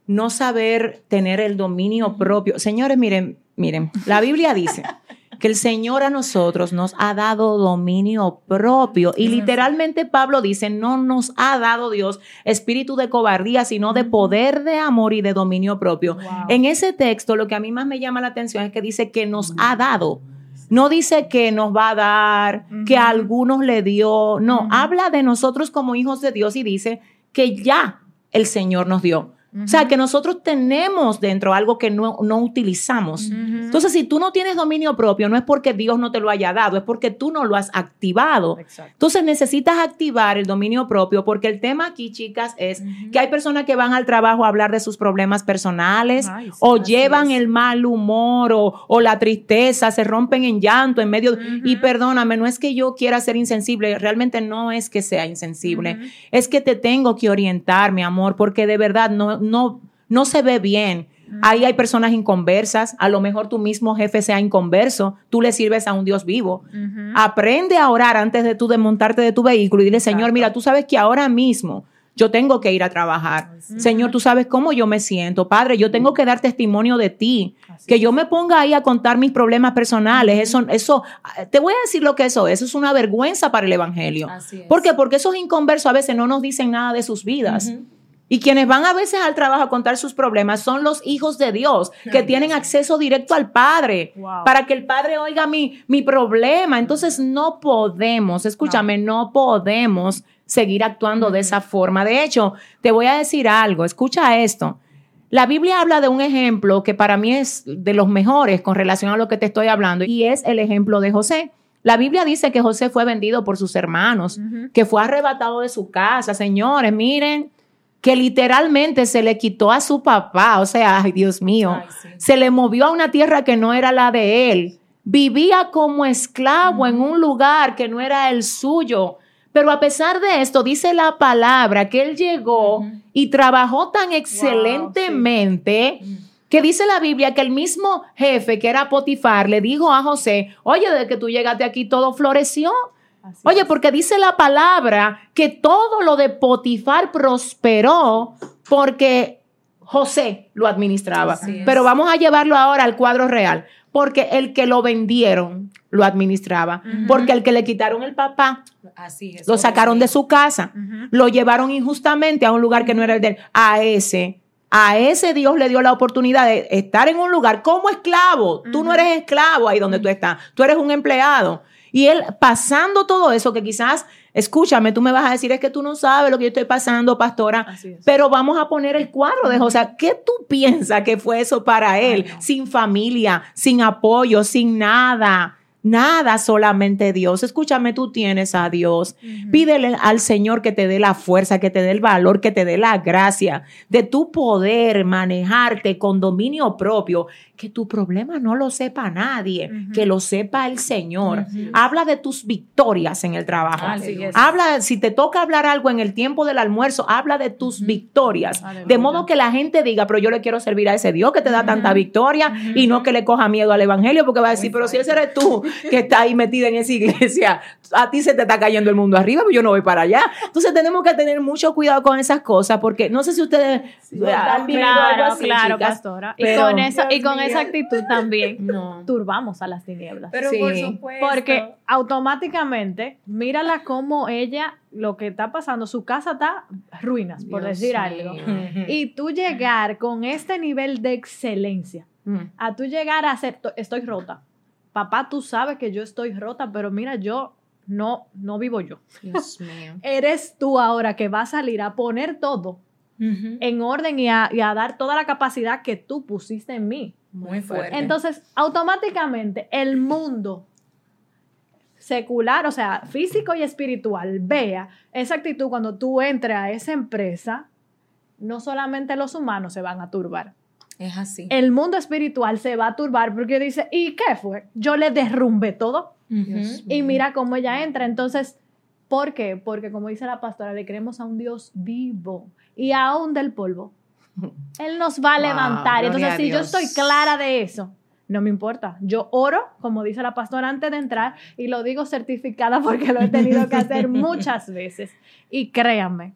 no saber tener el dominio propio. Señores, miren, miren, la Biblia dice que el Señor a nosotros nos ha dado dominio propio y literalmente Pablo dice, no nos ha dado Dios espíritu de cobardía, sino de poder, de amor y de dominio propio. Wow. En ese texto lo que a mí más me llama la atención es que dice que nos ha dado. No dice que nos va a dar, que a algunos le dio. No, habla de nosotros como hijos de Dios y dice que ya el Señor nos dio. O sea, que nosotros tenemos dentro algo que no, no utilizamos. Entonces, si tú no tienes dominio propio, no es porque Dios no te lo haya dado, es porque tú no lo has activado. Exacto. Entonces necesitas activar el dominio propio porque el tema aquí, chicas, es que hay personas que van al trabajo a hablar de sus problemas personales Ay, sí, o llevan es. el mal humor o, o la tristeza, se rompen en llanto en medio. Y perdóname, no es que yo quiera ser insensible, realmente no es que sea insensible, es que te tengo que orientar, mi amor, porque de verdad no, no, no se ve bien. Ahí hay personas inconversas, a lo mejor tu mismo jefe sea inconverso, tú le sirves a un Dios vivo. Aprende a orar antes de tú desmontarte de tu vehículo y dile, Señor, mira, tú sabes que ahora mismo yo tengo que ir a trabajar. Señor, tú sabes cómo yo me siento. Padre, yo tengo que dar testimonio de ti. Así que es. yo me ponga ahí a contar mis problemas personales. Eso, eso, te voy a decir lo que eso es. Eso es una vergüenza para el Evangelio. Así es. ¿Por qué? Porque esos inconversos a veces no nos dicen nada de sus vidas. Y quienes van a veces al trabajo a contar sus problemas son los hijos de Dios, que tienen acceso directo al Padre, Wow. para que el Padre oiga mi, mi problema. Entonces no podemos, escúchame, no, podemos seguir actuando de esa forma. De hecho, te voy a decir algo, escucha esto. La Biblia habla de un ejemplo que para mí es de los mejores con relación a lo que te estoy hablando, y es el ejemplo de José. La Biblia dice que José fue vendido por sus hermanos, que fue arrebatado de su casa. Señores, miren, que literalmente se le quitó a su papá, o sea, ay Dios mío, Ay, sí. se le movió a una tierra que no era la de él. Vivía como esclavo en un lugar que no era el suyo. Pero a pesar de esto, dice la palabra que él llegó y trabajó tan excelentemente que dice la Biblia que el mismo jefe que era Potifar le dijo a José, oye, desde que tú llegaste aquí todo floreció. Así Oye, es. porque dice la palabra que todo lo de Potifar prosperó porque José lo administraba. Pero vamos a llevarlo ahora al cuadro real, porque el que lo vendieron lo administraba, porque el que le quitaron el papá Así es. lo sacaron de su casa, lo llevaron injustamente a un lugar que no era el de él. A ese, a ese Dios le dio la oportunidad de estar en un lugar como esclavo. Tú no eres esclavo ahí donde tú estás, tú eres un empleado. Y él pasando todo eso, que quizás, escúchame, tú me vas a decir, es que tú no sabes lo que yo estoy pasando, pastora, pero vamos a poner el cuadro de José. ¿Qué tú piensas que fue eso para él? Ay, no. Sin familia, sin apoyo, sin nada. Nada, solamente Dios. Escúchame, tú tienes a Dios. Pídele al Señor que te dé la fuerza, que te dé el valor, que te dé la gracia de tu poder manejarte con dominio propio. Que tu problema no lo sepa nadie, que lo sepa el Señor. Habla de tus victorias en el trabajo. Habla, si te toca hablar algo en el tiempo del almuerzo, habla de tus victorias. De modo que la gente diga, pero yo le quiero servir a ese Dios que te da tanta victoria y no que le coja miedo al Evangelio porque va a decir, pero si ese eres tú que está ahí metida en esa iglesia, a ti se te está cayendo el mundo arriba, pero yo no voy para allá. Entonces tenemos que tener mucho cuidado con esas cosas porque no sé si ustedes han vivido algo así, claro, chicas, pastora. y pero- con, esa, y con esa actitud también No. turbamos a las tinieblas. Pero Sí. por supuesto. Porque automáticamente, mírala cómo ella, lo que está pasando, su casa está ruinas, por Dios decir algo. Y tú llegar con este nivel de excelencia, Mm. a tú llegar a ser, to- estoy rota. Papá, tú sabes que yo estoy rota, pero mira, yo no, no vivo yo. Dios mío. Eres tú ahora que va a salir a poner todo en orden y a, y a dar toda la capacidad que tú pusiste en mí. Muy fuerte. Entonces, automáticamente el mundo secular, o sea, físico y espiritual, vea esa actitud cuando tú entres a esa empresa, no solamente los humanos se van a turbar, es así. el mundo espiritual se va a turbar porque dice, ¿y qué fue? Yo le derrumbé todo y mira cómo ella entra. Entonces, ¿por qué? Porque como dice la pastora, le creemos a un Dios vivo y aún del polvo. Él nos va a Wow, levantar. Entonces, si yo estoy clara de eso, no me importa. Yo oro, como dice la pastora antes de entrar, y lo digo certificada porque lo he tenido que hacer muchas veces. Y créanme,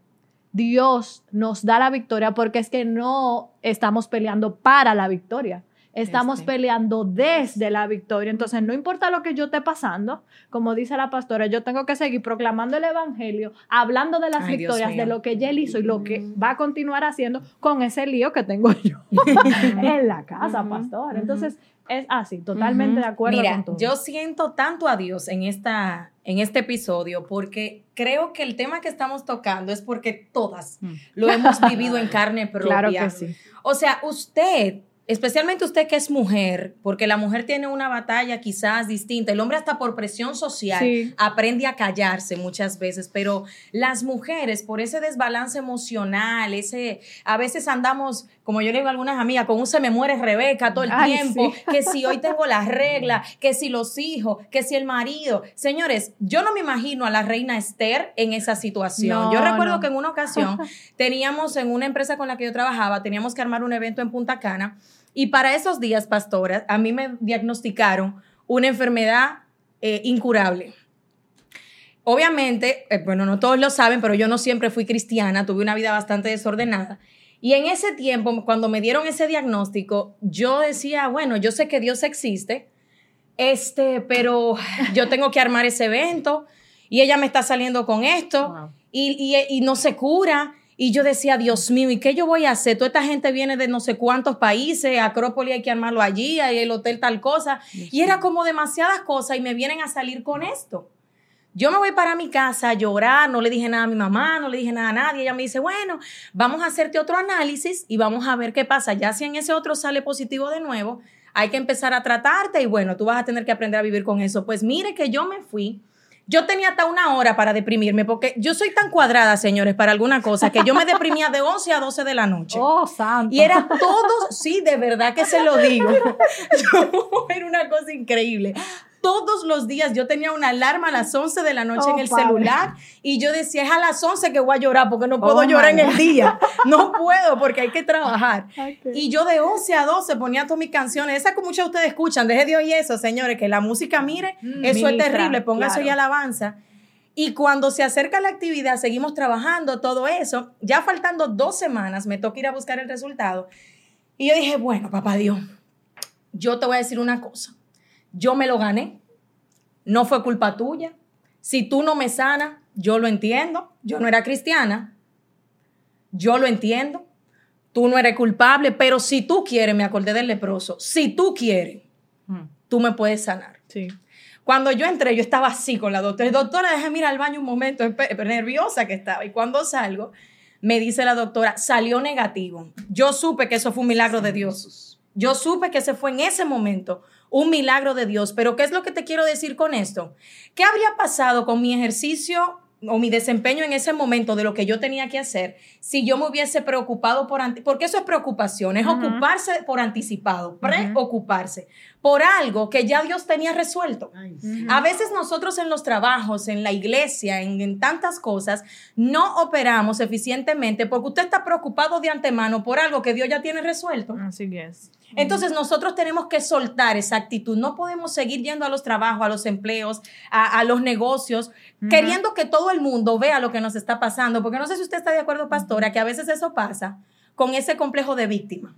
Dios nos da la victoria porque es que no estamos peleando para la victoria. Estamos Este. peleando desde la victoria. Entonces, no importa lo que yo esté pasando, como dice la pastora, yo tengo que seguir proclamando el evangelio, hablando de las Ay, victorias, de lo que él hizo y lo que va a continuar haciendo con ese lío que tengo yo en la casa, Ujú, pastor. Entonces, es así, totalmente de acuerdo Mira, con todo. yo siento tanto a Dios en, esta, en este episodio porque creo que el tema que estamos tocando es porque todas Mm. lo hemos vivido en carne propia. claro que sí. O sea, usted, especialmente usted que es mujer, porque la mujer tiene una batalla quizás distinta, el hombre hasta por presión social Sí. aprende a callarse muchas veces, pero las mujeres por ese desbalance emocional, ese a veces andamos, como yo le digo a algunas amigas, con un se me muere Rebeca todo el Ay, tiempo, sí. que si hoy tengo las reglas, que si los hijos, que si el marido. Señores, yo no me imagino a la reina Esther en esa situación. No, yo recuerdo no. que en una ocasión teníamos en una empresa con la que yo trabajaba, teníamos que armar un evento en Punta Cana y para esos días, pastora, a mí me diagnosticaron una enfermedad eh, incurable. Obviamente, eh, bueno, no todos lo saben, pero yo no siempre fui cristiana, tuve una vida bastante desordenada. Y en ese tiempo, cuando me dieron ese diagnóstico, yo decía, bueno, yo sé que Dios existe, este, pero yo tengo que armar ese evento y ella me está saliendo con esto Wow. y, y- y no se cura. Y yo decía, Dios mío, ¿y qué yo voy a hacer? Toda esta gente viene de no sé cuántos países, Acrópolis hay que armarlo allí, hay el hotel tal cosa. Y era como demasiadas cosas y me vienen a salir con esto. Yo me voy para mi casa a llorar, no le dije nada a mi mamá, no le dije nada a nadie. Ella me dice, bueno, vamos a hacerte otro análisis y vamos a ver qué pasa. Ya si en ese otro sale positivo de nuevo, hay que empezar a tratarte y bueno, tú vas a tener que aprender a vivir con eso. Pues mire que yo me fui. Yo tenía hasta una hora para deprimirme porque yo soy tan cuadrada, señores, para alguna cosa, que yo me deprimía de 11 a 12 de la noche. Oh, santo. Y era todo, sí, de verdad que se lo digo. Yo, era una cosa increíble. Todos los días yo tenía una alarma a las 11 de la noche Oh, en el padre. celular y yo decía, es a las 11 que voy a llorar porque no puedo Oh, llorar en el día. No puedo porque hay que trabajar. Y yo de 11 a 12 ponía todas mis canciones. Esas que muchos de ustedes escuchan. Deje de oír eso, señores, que la música, mire, Mm, eso es terrible. Ponga eso claro. y alabanza. Y cuando se acerca la actividad, seguimos trabajando todo eso. Ya faltando dos semanas, me toca ir a buscar el resultado. Y yo dije, bueno, papá Dios, yo te voy a decir una cosa. Yo me lo gané. No fue culpa tuya. Si tú no me sanas, yo lo entiendo. Yo no era cristiana. Yo lo entiendo. Tú no eres culpable, pero si tú quieres, me acordé del leproso. Si tú quieres, Mm. tú me puedes sanar. Sí. Cuando yo entré, yo estaba así con la doctora. Doctora, déjame ir al baño un momento, nerviosa que estaba. Y cuando salgo, me dice la doctora, salió negativo. Yo supe que eso fue un milagro de Dios. Yo supe que ese fue en ese momento un milagro de Dios. Pero ¿qué es lo que te quiero decir con esto? ¿Qué habría pasado con mi ejercicio o mi desempeño en ese momento de lo que yo tenía que hacer si yo me hubiese preocupado por porque eso es preocupación, es ocuparse por anticipado, preocuparse por algo que ya Dios tenía resuelto. A veces nosotros en los trabajos, en la iglesia, en, tantas cosas, no operamos eficientemente porque usted está preocupado de antemano por algo que Dios ya tiene resuelto. Así es. Entonces nosotros tenemos que soltar esa actitud. No podemos seguir yendo a los trabajos, a los empleos, a, los negocios, queriendo que todo el mundo vea lo que nos está pasando. Porque no sé si usted está de acuerdo, pastora, que a veces eso pasa con ese complejo de víctima.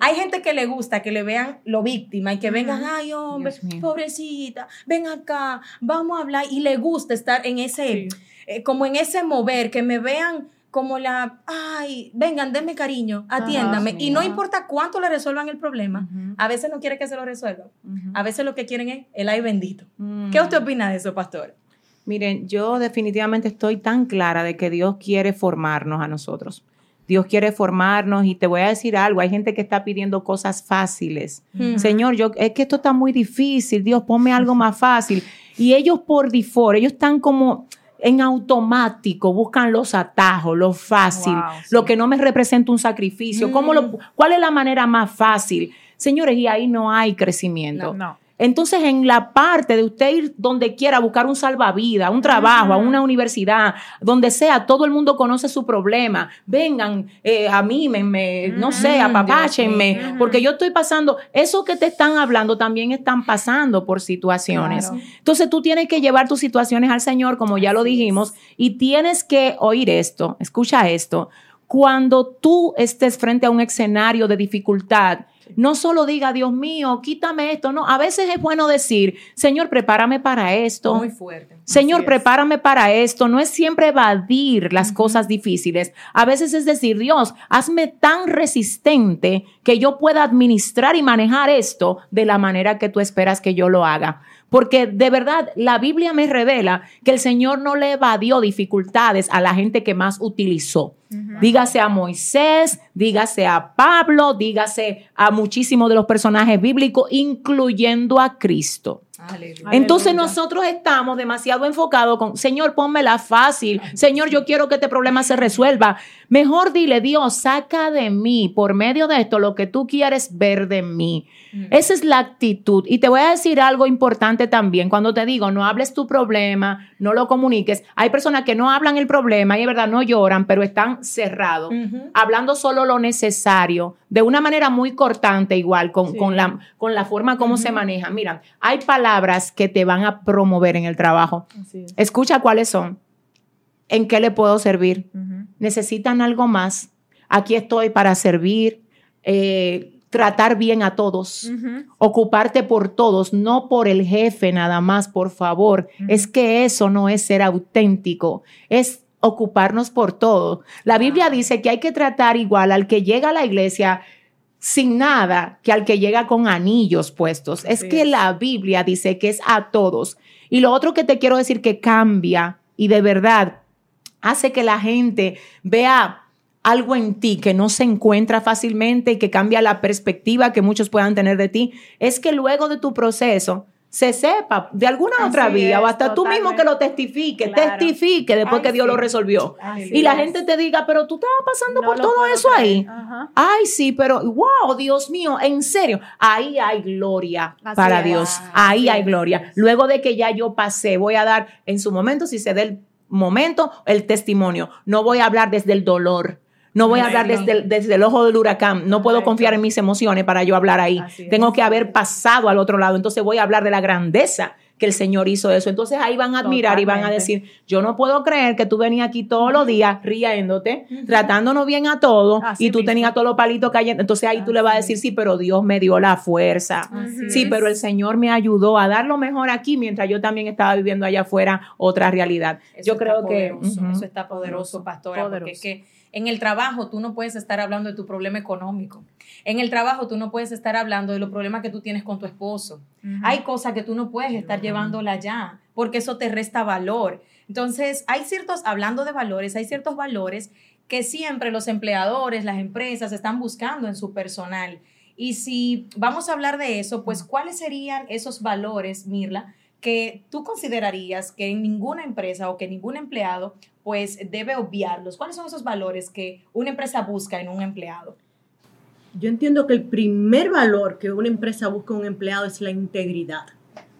Hay gente que le gusta que le vean lo víctima y que vengan, ay hombre, pobrecita, ven acá, vamos a hablar y le gusta estar en ese, eh, como en ese mover, que me vean como la, ay, vengan, denme cariño, atiéndame. y no importa cuánto le resuelvan el problema, a veces no quiere que se lo resuelvan. A veces lo que quieren es el ay bendito. ¿Qué usted opina de eso, pastor? Miren, yo definitivamente estoy tan clara de que Dios quiere formarnos a nosotros. Dios quiere formarnos y te voy a decir algo, hay gente que está pidiendo cosas fáciles. Señor, yo es que esto está muy difícil, Dios, ponme algo más fácil. Y ellos por default, ellos están como en automático buscan los atajos, lo fácil, lo que no me representa un sacrificio, ¿cómo lo, mm. ¿cuál es la manera más fácil? Señores, y ahí no hay crecimiento. no. Entonces, en la parte de usted ir donde quiera a buscar un salvavidas, un trabajo, a una universidad, donde sea, todo el mundo conoce su problema. Vengan, eh, a mí, me, no sé, apapáchenme, porque yo estoy pasando, eso que te están hablando también están pasando por situaciones. Entonces, tú tienes que llevar tus situaciones al Señor, como ya lo dijimos, y tienes que oír esto, escucha esto. Cuando tú estés frente a un escenario de dificultad, no solo diga, Dios mío, quítame esto. No, a veces es bueno decir, Señor, prepárame para esto. Muy fuerte. Señor, prepárame para esto. No es siempre evadir las cosas difíciles. A veces es decir, Dios, hazme tan resistente que yo pueda administrar y manejar esto de la manera que tú esperas que yo lo haga. Porque de verdad la Biblia me revela que el Señor no le evadió dificultades a la gente que más utilizó. Dígase a Moisés, dígase a Pablo, dígase a muchísimos de los personajes bíblicos, incluyendo a Cristo. Entonces nosotros estamos demasiado enfocados con, Señor, pónmela fácil. Señor, yo quiero que este problema se resuelva. Mejor dile, Dios, saca de mí por medio de esto lo que tú quieres ver de mí. Mm. Esa es la actitud. Y te voy a decir algo importante también. Cuando te digo, no hables tu problema, no lo comuniques. Hay personas que no hablan el problema y es verdad, no lloran, pero están cerrados, hablando solo lo necesario, de una manera muy cortante igual, con, con, la, con la forma como se maneja. Mira, hay palabras que te van a promover en el trabajo. Escucha cuáles son. ¿En qué le puedo servir? ¿Necesitan algo más? Aquí estoy para servir. Eh, tratar bien a todos, ocuparte por todos, no por el jefe nada más, por favor. Es que eso no es ser auténtico, es ocuparnos por todo. La Biblia dice que hay que tratar igual al que llega a la iglesia sin nada que al que llega con anillos puestos. Es que la Biblia dice que es a todos. Y lo otro que te quiero decir que cambia y de verdad hace que la gente vea algo en ti que no se encuentra fácilmente y que cambia la perspectiva que muchos puedan tener de ti, es que luego de tu proceso se sepa de alguna otra vía o hasta tú mismo que lo testifique, testifique después que Dios lo resolvió. y la gente te diga, pero tú estabas pasando por todo eso ahí. Ay, sí, pero wow, Dios mío, en serio, ahí hay gloria para Dios. Ahí hay gloria. Luego de que ya yo pasé, voy a dar en su momento, si se dé el momento, el testimonio. No voy a hablar desde el dolor no voy a hablar desde el, desde el, ojo del huracán. No puedo confiar en mis emociones para yo hablar ahí. Tengo que haber pasado al otro lado. Entonces voy a hablar de la grandeza que el Señor hizo eso. Entonces ahí van a admirar y van a decir, yo no puedo creer que tú venías aquí todos los días riéndote, tratándonos bien a todos y tú tenías todos los palitos cayendo. Entonces ahí tú le vas a decir, sí, pero Dios me dio la fuerza. sí, pero el Señor me ayudó a dar lo mejor aquí mientras yo también estaba viviendo allá afuera otra realidad. yo creo que... Eso está poderoso, pastora, porque es que en el trabajo tú no puedes estar hablando de tu problema económico. En el trabajo tú no puedes estar hablando de los problemas que tú tienes con tu esposo. Hay cosas que tú no puedes estar llevándola ya porque eso te resta valor. Entonces, hay ciertos, hablando de valores, hay ciertos valores que siempre los empleadores, las empresas están buscando en su personal. Y si vamos a hablar de eso, pues ¿cuáles serían esos valores, Mirla, que tú considerarías que en ninguna empresa o que ningún empleado pues debe obviarlos? ¿Cuáles son esos valores que una empresa busca en un empleado? Yo entiendo que el primer valor que una empresa busca en un empleado es la integridad.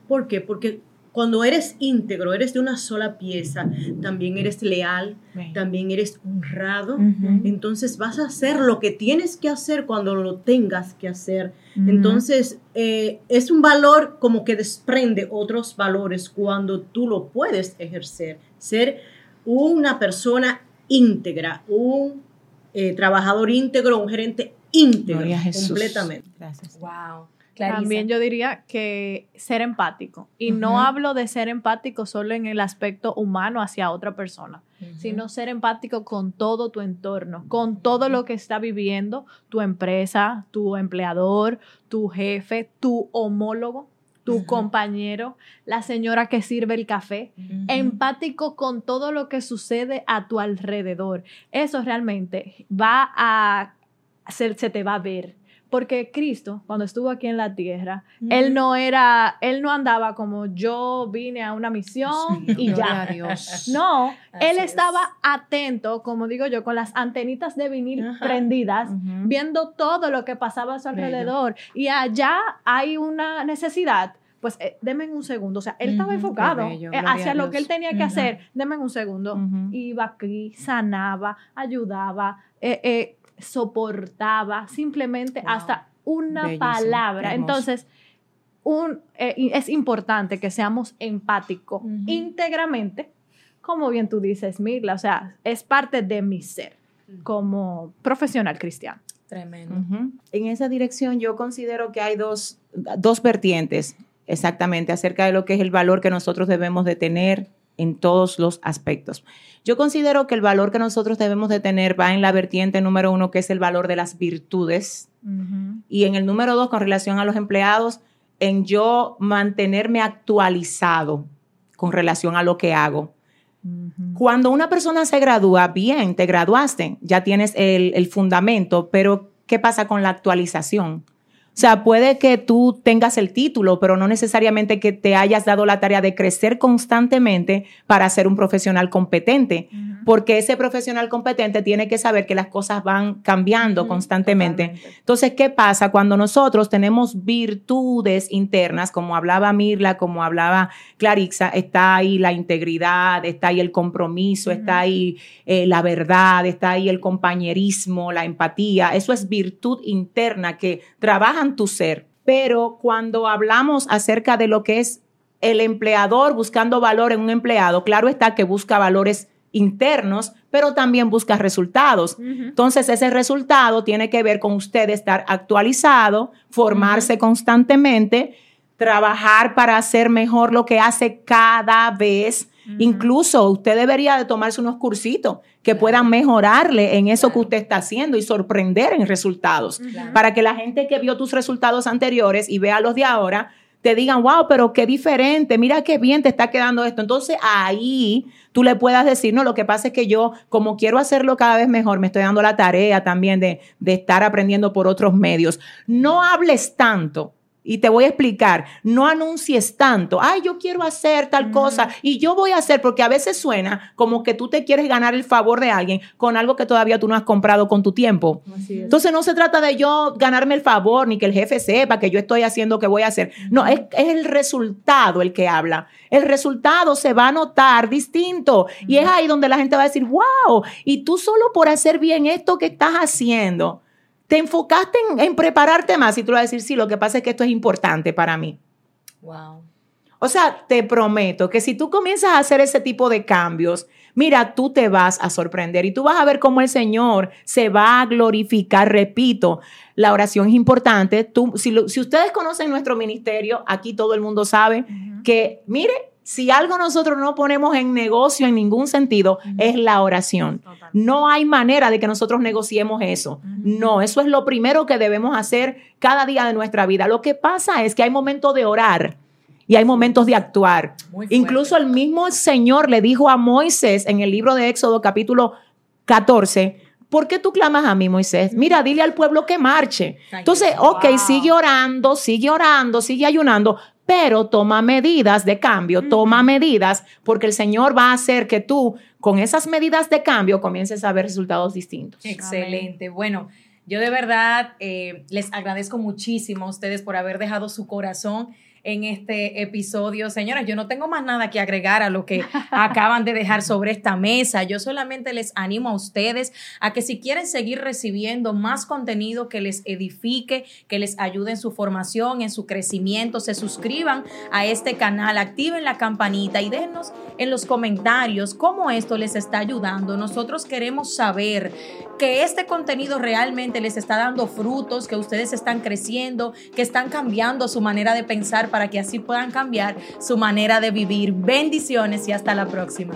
¿Por qué? Porque cuando eres íntegro, eres de una sola pieza, también eres leal, también eres honrado, entonces vas a hacer lo que tienes que hacer cuando lo tengas que hacer. Entonces, eh, es un valor como que desprende otros valores cuando tú lo puedes ejercer. Ser una persona íntegra, un eh, trabajador íntegro, un gerente íntegro, completamente. Gracias. Wow. También yo diría que ser empático. Y no hablo de ser empático solo en el aspecto humano hacia otra persona, sino ser empático con todo tu entorno, con todo lo que está viviendo tu empresa, tu empleador, tu jefe, tu homólogo, tu compañero, la señora que sirve el café, empático con todo lo que sucede a tu alrededor. Eso realmente va a, se, se te va a ver porque Cristo, cuando estuvo aquí en la tierra, él no era, él no andaba como yo vine a una misión y ya. Dios. No, él estaba atento, como digo yo, con las antenitas de vinil prendidas, viendo todo lo que pasaba a su alrededor. Y allá hay una necesidad pues eh, denme un segundo. O sea, él estaba enfocado eh, hacia lo que él tenía que hacer. Denme un segundo. Iba aquí, sanaba, ayudaba, eh, soportaba simplemente hasta una palabra. Entonces, un, eh, es importante que seamos empáticos íntegramente, como bien tú dices, Mirla, o sea, es parte de mi ser como profesional cristiano. Tremendo. En esa dirección yo considero que hay dos, dos vertientes exactamente acerca de lo que es el valor que nosotros debemos de tener en todos los aspectos. Yo considero que el valor que nosotros debemos de tener va en la vertiente número uno, que es el valor de las virtudes. Y en el número dos, con relación a los empleados, en yo mantenerme actualizado con relación a lo que hago. Cuando una persona se gradúa, bien, te graduaste, ya tienes el, el fundamento, pero ¿qué pasa con la actualización? O sea, puede que tú tengas el título, pero no necesariamente que te hayas dado la tarea de crecer constantemente para ser un profesional competente, porque ese profesional competente tiene que saber que las cosas van cambiando constantemente. Entonces, ¿qué pasa cuando nosotros tenemos virtudes internas, como hablaba Mirla, como hablaba Clarixa, está ahí la integridad, está ahí el compromiso, está ahí eh, la verdad, está ahí el compañerismo, la empatía, eso es virtud interna que trabajan tu ser. Pero cuando hablamos acerca de lo que es el empleador buscando valor en un empleado, claro está que busca valores internos, pero también busca resultados. Entonces, ese resultado tiene que ver con usted estar actualizado, formarse constantemente, trabajar para hacer mejor lo que hace cada vez. Incluso usted debería de tomarse unos cursitos que puedan mejorarle en eso que usted está haciendo y sorprender en resultados. Para que la gente que vio tus resultados anteriores y vea los de ahora, te digan, wow, pero qué diferente, mira qué bien te está quedando esto. Entonces ahí tú le puedas decir, no, lo que pasa es que yo, como quiero hacerlo cada vez mejor, me estoy dando la tarea también de, de estar aprendiendo por otros medios. No hables tanto y te voy a explicar, no anuncies tanto, ay, yo quiero hacer tal cosa y yo voy a hacer, porque a veces suena como que tú te quieres ganar el favor de alguien con algo que todavía tú no has comprado con tu tiempo. Entonces no se trata de yo ganarme el favor ni que el jefe sepa que yo estoy haciendo lo que voy a hacer. No, es, el resultado el que habla. El resultado se va a notar distinto y es ahí donde la gente va a decir, wow, y tú solo por hacer bien esto que estás haciendo te enfocaste en, prepararte más y tú vas a decir, sí, lo que pasa es que esto es importante para mí. Wow. O sea, te prometo que si tú comienzas a hacer ese tipo de cambios, mira, tú te vas a sorprender y tú vas a ver cómo el Señor se va a glorificar. Repito, la oración es importante. Tú, si, si ustedes conocen nuestro ministerio, aquí todo el mundo sabe que, mire, si algo nosotros no ponemos en negocio en ningún sentido, es la oración. No hay manera de que nosotros negociemos eso. No, eso es lo primero que debemos hacer cada día de nuestra vida. Lo que pasa es que hay momentos de orar y hay momentos de actuar. Incluso el mismo Señor le dijo a Moisés en el libro de Éxodo capítulo 14, ¿por qué tú clamas a mí, Moisés? Mira, dile al pueblo que marche. Entonces, ok, sigue orando, sigue orando, sigue ayunando, pero toma medidas de cambio, toma medidas, porque el Señor va a hacer que tú, con esas medidas de cambio, comiences a ver resultados distintos. Excelente. Bueno, yo de verdad eh, les agradezco muchísimo a ustedes por haber dejado su corazón en este episodio. Señoras, yo no tengo más nada que agregar a lo que acaban de dejar sobre esta mesa. Yo solamente les animo a ustedes a que si quieren seguir recibiendo más contenido que les edifique, que les ayude en su formación, en su crecimiento, se suscriban a este canal, activen la campanita y déjenos en los comentarios cómo esto les está ayudando. Nosotros queremos saber que este contenido realmente les está dando frutos, que ustedes están creciendo, que están cambiando su manera de pensar para que así puedan cambiar su manera de vivir. Bendiciones y hasta la próxima.